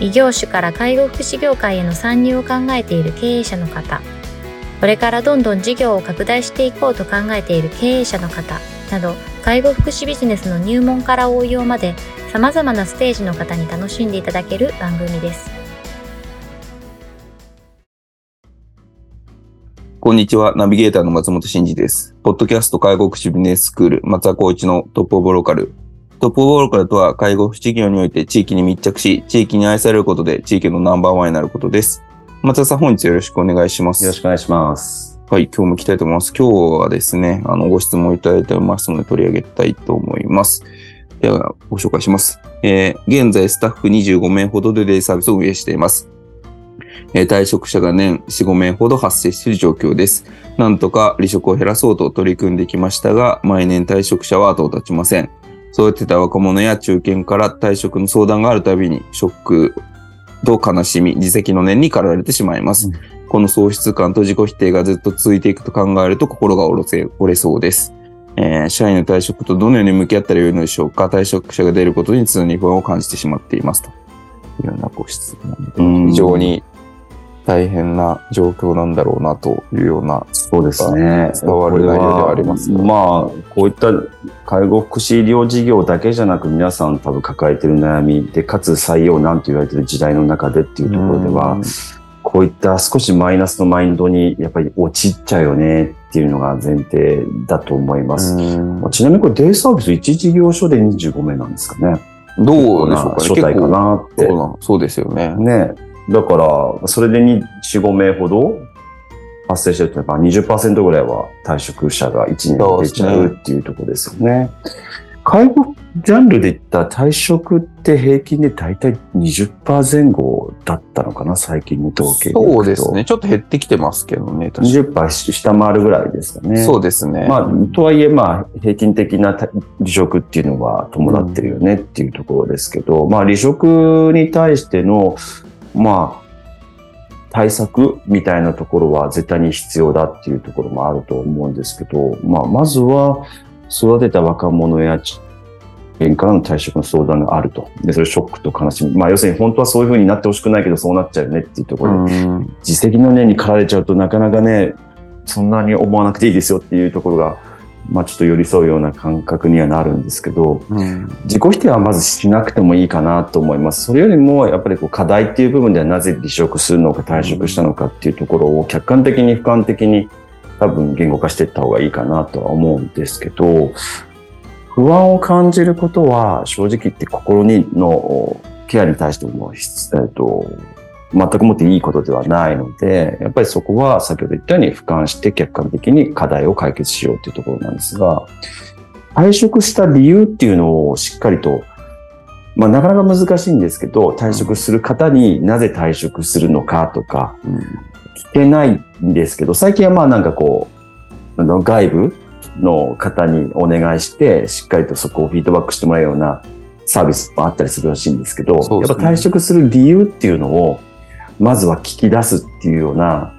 異業種から介護福祉業界への参入を考えている経営者の方、これからどんどん事業を拡大していこうと考えている経営者の方など、介護福祉ビジネスの入門から応用まで様々なステージの方に楽しんでいただける番組です。こんにちは。ナビゲーターの松本慎二です。ポッドキャスト介護福祉ビジネススクール松田光一のトップオブローカルトップオーカルとは、介護福祉業において地域に密着し、地域に愛されることで地域のナンバーワンになることです。松田さん、本日よろしくお願いします。よろしくお願いします。はい、今日も行きたいと思います。今日はですね、あの、ご質問いただいておりますので取り上げたいと思います。では、ご紹介します。えー、現在、スタッフ25名ほどでデイサービスを運営しています。えー、退職者が年4、5名ほど発生している状況です。なんとか離職を減らそうと取り組んできましたが、毎年退職者は後を絶ちません。そうやってた若者や中堅から退職の相談があるたびに、ショックと悲しみ、自責の念に駆られてしまいます。うん、この喪失感と自己否定がずっと続いていくと考えると心が折れせ折れそうです。えー、社員の退職とどのように向き合ったらよいのでしょうか？退職者が出ることに常に不安を感じてしまっていますと。いうようなご質問で、非常に大変な状況なんだろうなというような、そうですね。伝わる内容ではあります、ね、まあ、こういった介護福祉医療事業だけじゃなく皆さん多分抱えてる悩みで、かつ採用なんて言われてる時代の中でっていうところでは、こういった少しマイナスのマインドにやっぱり陥っちゃうよねっていうのが前提だと思います。ちなみにこれデイサービス1事業所で25名なんですかね。どうでしょうかね。初代かなって。そうですよね。ね。だから、それで4、5名ほど発生してると、やっぱ20%ぐらいは退職者が1年で出ちゃうっていうところですよね。介護ジャンルで言った退職って平均で大体20%前後だったのかな、最近の統計そうですね。ちょっと減ってきてますけどね。20%下回るぐらいですかね。そうですね。まあ、とはいえ、まあ、平均的な離職っていうのは伴ってるよねっていうところですけど、うん、まあ、離職に対してのまあ、対策みたいなところは絶対に必要だっていうところもあると思うんですけど、まあ、まずは育てた若者や県からの退職の相談があると。で、それショックと悲しみ。まあ、要するに本当はそういうふうになってほしくないけど、そうなっちゃうよねっていうところで、自責の念に駆られちゃうとなかなかね、そんなに思わなくていいですよっていうところがまあ、ちょっと寄り添うような感覚にはなるんですけど、うん、自己否定はまずしなくてもいいかなと思います。それよりも、やっぱりこう課題っていう部分ではなぜ離職するのか退職したのかっていうところを客観的に俯瞰的に多分言語化していった方がいいかなとは思うんですけど、不安を感じることは正直言って心にのケアに対しても、えっと、全くもっていいことではないので、やっぱりそこは先ほど言ったように俯瞰して客観的に課題を解決しようというところなんですが、退職した理由っていうのをしっかりと、まあなかなか難しいんですけど、退職する方になぜ退職するのかとか、聞けないんですけど、最近はまあなんかこう、あの外部の方にお願いして、しっかりとそこをフィードバックしてもらうようなサービスもあったりするらしいんですけど、ね、やっぱ退職する理由っていうのを、まずは聞き出すっていうような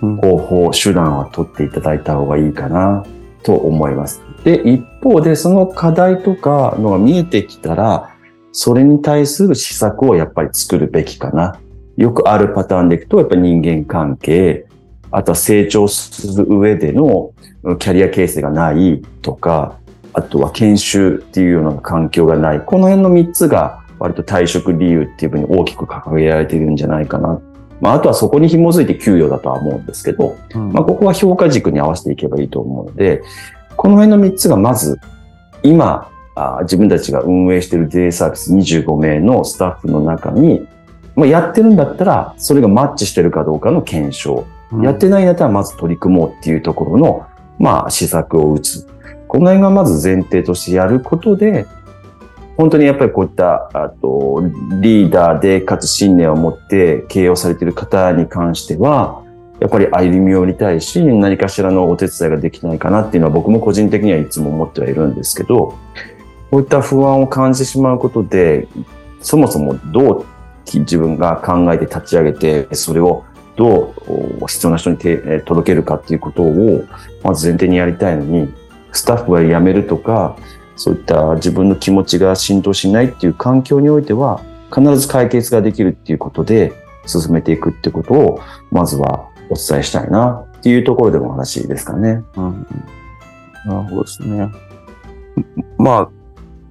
方法、手段は取っていただいた方がいいかなと思います。で、一方でその課題とかのが見えてきたら、それに対する施策をやっぱり作るべきかな。よくあるパターンでいくと、やっぱり人間関係、あとは成長する上でのキャリア形成がないとか、あとは研修っていうような環境がない。この辺の3つが割と退職理由っていうふうに大きく掲げられているんじゃないかな。まあ、あとはそこに紐づいて給与だとは思うんですけど、うん、まあ、ここは評価軸に合わせていけばいいと思うので、この辺の3つがまず、今、あ自分たちが運営しているデイサービス25名のスタッフの中に、まあ、やってるんだったら、それがマッチしてるかどうかの検証。うん、やってないんだったら、まず取り組もうっていうところの、まあ、施策を打つ。この辺がまず前提としてやることで、本当にやっぱりこういった、あと、リーダーで、かつ信念を持って経営をされている方に関しては、やっぱり歩み寄りたいし、何かしらのお手伝いができないかなっていうのは僕も個人的にはいつも思ってはいるんですけど、こういった不安を感じてしまうことで、そもそもどう自分が考えて立ち上げて、それをどう必要な人に届けるかっていうことを、まず前提にやりたいのに、スタッフが辞めるとか、そういった自分の気持ちが浸透しないっていう環境においては、必ず解決ができるっていうことで、進めていくってことを、まずはお伝えしたいなっていうところでも話ですかね。うん。なるほどですね。まあ、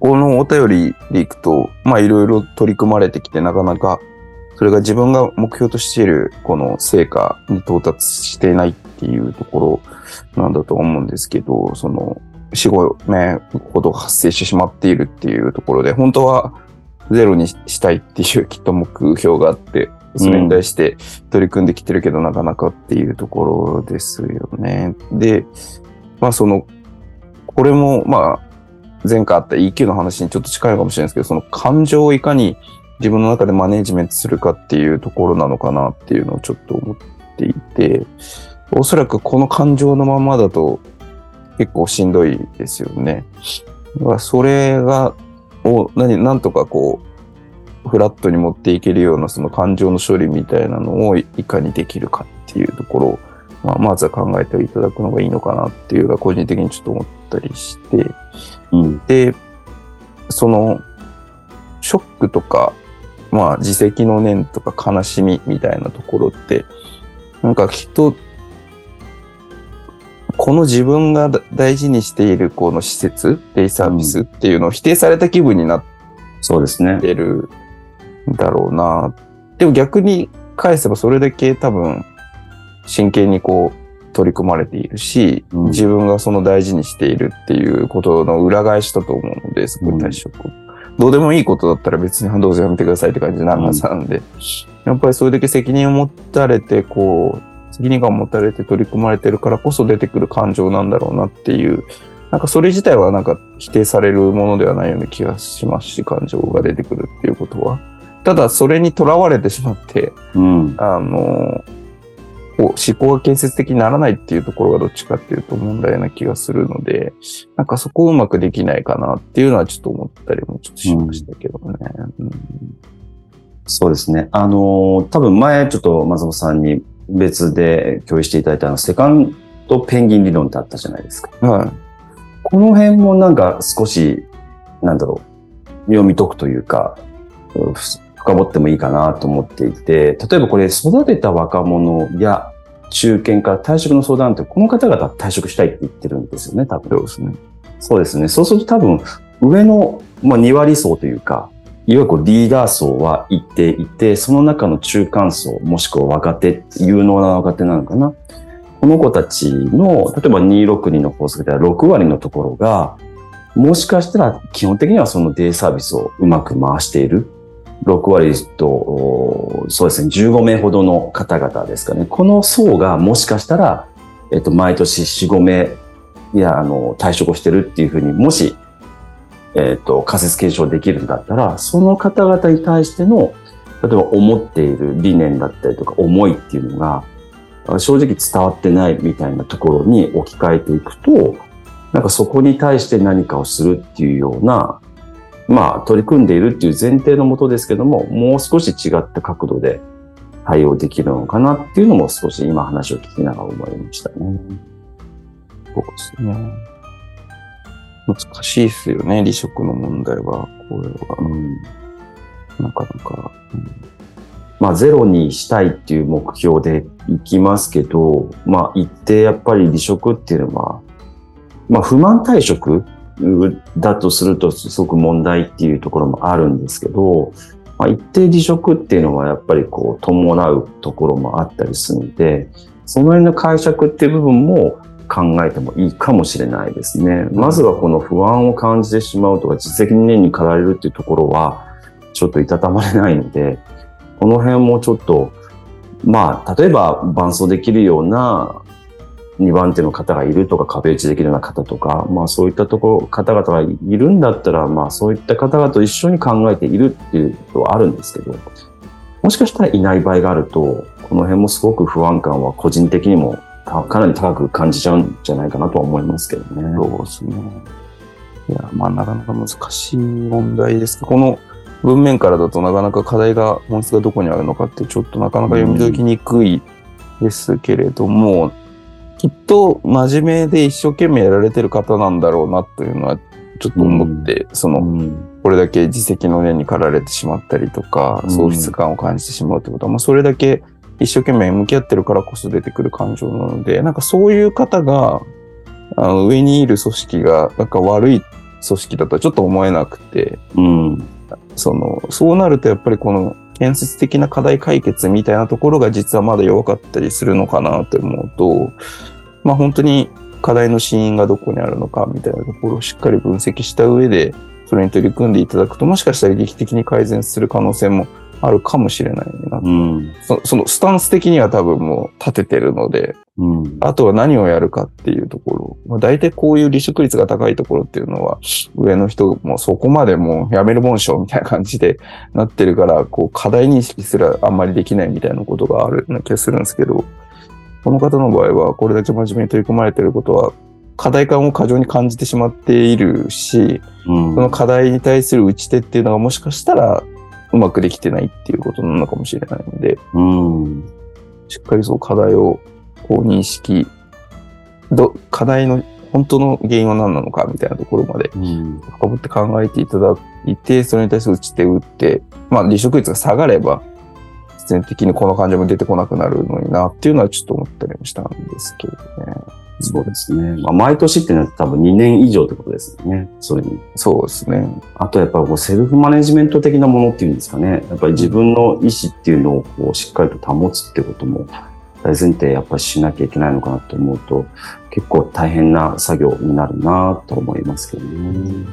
このお便りでいくと、まあいろいろ取り組まれてきて、なかなか、それが自分が目標としているこの成果に到達していないっていうところなんだと思うんですけど、その、死後ね、ほど発生してしまっているっていうところで、本当はゼロにしたいっていうきっと目標があって、それに対して取り組んできてるけど、なかなかっていうところですよね。で、まあその、これも、まあ、前回あった EQ の話にちょっと近いかもしれないですけど、その感情をいかに自分の中でマネジメントするかっていうところなのかなっていうのをちょっと思っていて、おそらくこの感情のままだと結構しんどいですよね。だからそれが、を何、なんとかこう、フラットに持っていけるようなその感情の処理みたいなのをいかにできるかっていうところを、まあ、まずは考えていただくのがいいのかなっていうのが個人的にちょっと思ったりして、うん。で、その、ショックとか、まあ、自責の念とか悲しみみたいなところって、なんかきっと、この自分がだ大事にしているこの施設、デイサービスっていうのを否定された気分になっ。てるんだろうな。でも逆に返せばそれだけ多分真剣にこう取り組まれているし、うん。自分がその大事にしているっていうことの裏返しだと思うので、そこに対してこうどうでもいいことだったら別にどうぞやめてくださいって感じになるはずなん。で、やっぱりそれだけ責任を持たれて、こう、責任感を持たれて取り組まれてるからこそ出てくる感情なんだろうなっていう、なんかそれ自体はなんか否定されるものではないような気がしますし、感情が出てくるっていうことは。ただそれにとらわれてしまって、うん。あの、思考が建設的にならないっていうところがどっちかっていうと問題な気がするので、なんかそこをうまくできないかなっていうのはちょっと思ったりもちょっとしましたけどね。うんそうですね。あのー多分前ちょっと松本さんに別で共有していただいたあのセカンドペンギン理論ってあったじゃないですか。はい。この辺もなんか少し、なんだろう、読み解くというか、深掘ってもいいかなと思っていて、例えばこれ育てた若者や中堅から退職の相談って、この方々は退職したいって言ってるんですよね、多分。そうですね。そうですね。そうすると多分、上の、まあ、2割層というか、いわゆるリーダー層は一定いて、その中の中間層、もしくは若手、有能な若手なのかな。この子たちの、例えば262の法則では6割のところが、もしかしたら基本的にはそのデイサービスをうまく回している。6割と、そうですね、15名ほどの方々ですかね。この層がもしかしたら、えっと、毎年4、5名、いや、あの、退職をしてるっていうふうに、もし、えっ、と、仮説検証できるんだったら、その方々に対しての、例えば思っている理念だったりとか思いっていうのが、正直伝わってないみたいなところに置き換えていくと、なんかそこに対して何かをするっていうような、まあ取り組んでいるっていう前提のもとですけども、もう少し違った角度で対応できるのかなっていうのも少し今話を聞きながら思いましたね。そうですね。難しいですよね、離職の問題は。これは。うんなかなか。まあ、ゼロにしたいっていう目標でいきますけど、まあ、一定やっぱり離職っていうのは、まあ、不満退職だとするとすごく問題っていうところもあるんですけど、まあ、一定離職っていうのはやっぱりこう伴うところもあったりするので、その辺の解釈っていう部分も考えてもいいかもしれないですね。まずはこの不安を感じてしまうとか、実績念に駆られるっていうところは、ちょっといたたまれないので、この辺もちょっと、まあ、例えば伴走できるような、2番手の方がいるとか壁打ちできるような方とか、まあそういったところ、方々がいるんだったら、まあそういった方々と一緒に考えているっていうことはあるんですけど、もしかしたらいない場合があると、この辺もすごく不安感は個人的にもかなり高く感じちゃうんじゃないかなとは思いますけどね。そうですね。いや、まあなかなか難しい問題ですけど、この文面からだとなかなか課題が、本質がどこにあるのかってちょっとなかなか読み解きにくいですけれども、きっと真面目で一生懸命やられてる方なんだろうなというのはちょっと思って、その、これだけ自責の念に駆られてしまったりとか、喪失感を感じてしまうってことは、まあそれだけ一生懸命向き合ってるからこそ出てくる感情なので、なんかそういう方が、あの上にいる組織が、なんか悪い組織だとはちょっと思えなくて、うん。その、そうなるとやっぱりこの建設的な課題解決みたいなところが実はまだ弱かったりするのかなと思うと、まあ本当に課題の真因がどこにあるのかみたいなところをしっかり分析した上で、それに取り組んでいただくと、もしかしたら劇的に改善する可能性もあるかもしれないな。うん。そそのスタンス的には多分もう立ててるので、うん。あとは何をやるかっていうところ。まあ、大体こういう離職率が高いところっていうのは、上の人もそこまでもうやめるもんしょみたいな感じでなってるから、こう課題認識すらあんまりできないみたいなことがあるような気がするんですけど、この方の場合はこれだけ真面目に取り組まれてることは、課題感を過剰に感じてしまっているし、うん。その課題に対する打ち手っていうのがもしかしたらうまくできてないっていうことなのかもしれないので、うん。しっかりそう課題をこう認識、ど、課題の本当の原因は何なのかみたいなところまで。深掘って考えていただいて、それに対する打ち手打って、まあ離職率が下がれば、必然的にこの感情も出てこなくなるのになっていうのはちょっと思ったりもしたんですけどね。そうですね。まあ、毎年っていうのは多分2年以上ってことですよね。それに。そうですね。あとやっぱこうセルフマネジメント的なものっていうんですかね。やっぱり自分の意思っていうのをこうしっかりと保つってことも大前提やっぱりしなきゃいけないのかなと思うと結構大変な作業になるなと思いますけどね。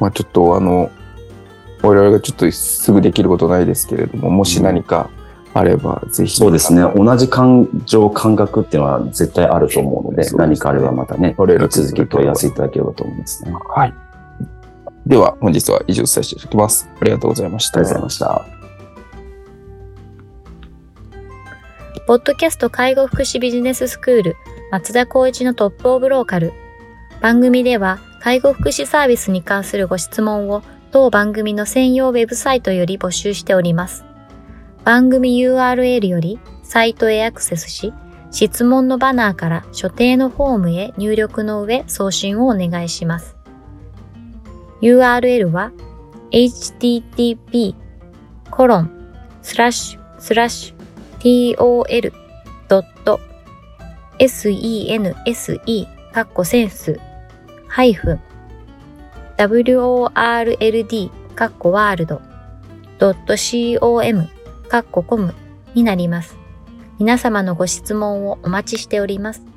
まあちょっとあの、我々がちょっとすぐできることないですけれども、もし何かあれば、ぜひ。そうですね。同じ感情、感覚っていうのは絶対あると思うので、ですね何かあればまたね、我々引き続き問い合わせいただければと思いますね。あはい。では、本日は以上させていただきます。ありがとうございました。りがとうございました。ポッドキャスト介護福祉ビジネススクール松田光一のトップオブローカル。番組では介護福祉サービスに関するご質問を当番組の専用ウェブサイトより募集しております。番組 URL よりサイトへアクセスし、質問のバナーから所定のフォームへ入力の上送信をお願いします。URL は http コロンスラッシュスラッシュ tol.sense カッコセンスハイフン world カッコワールド .com カッココムになります。皆様のご質問をお待ちしております。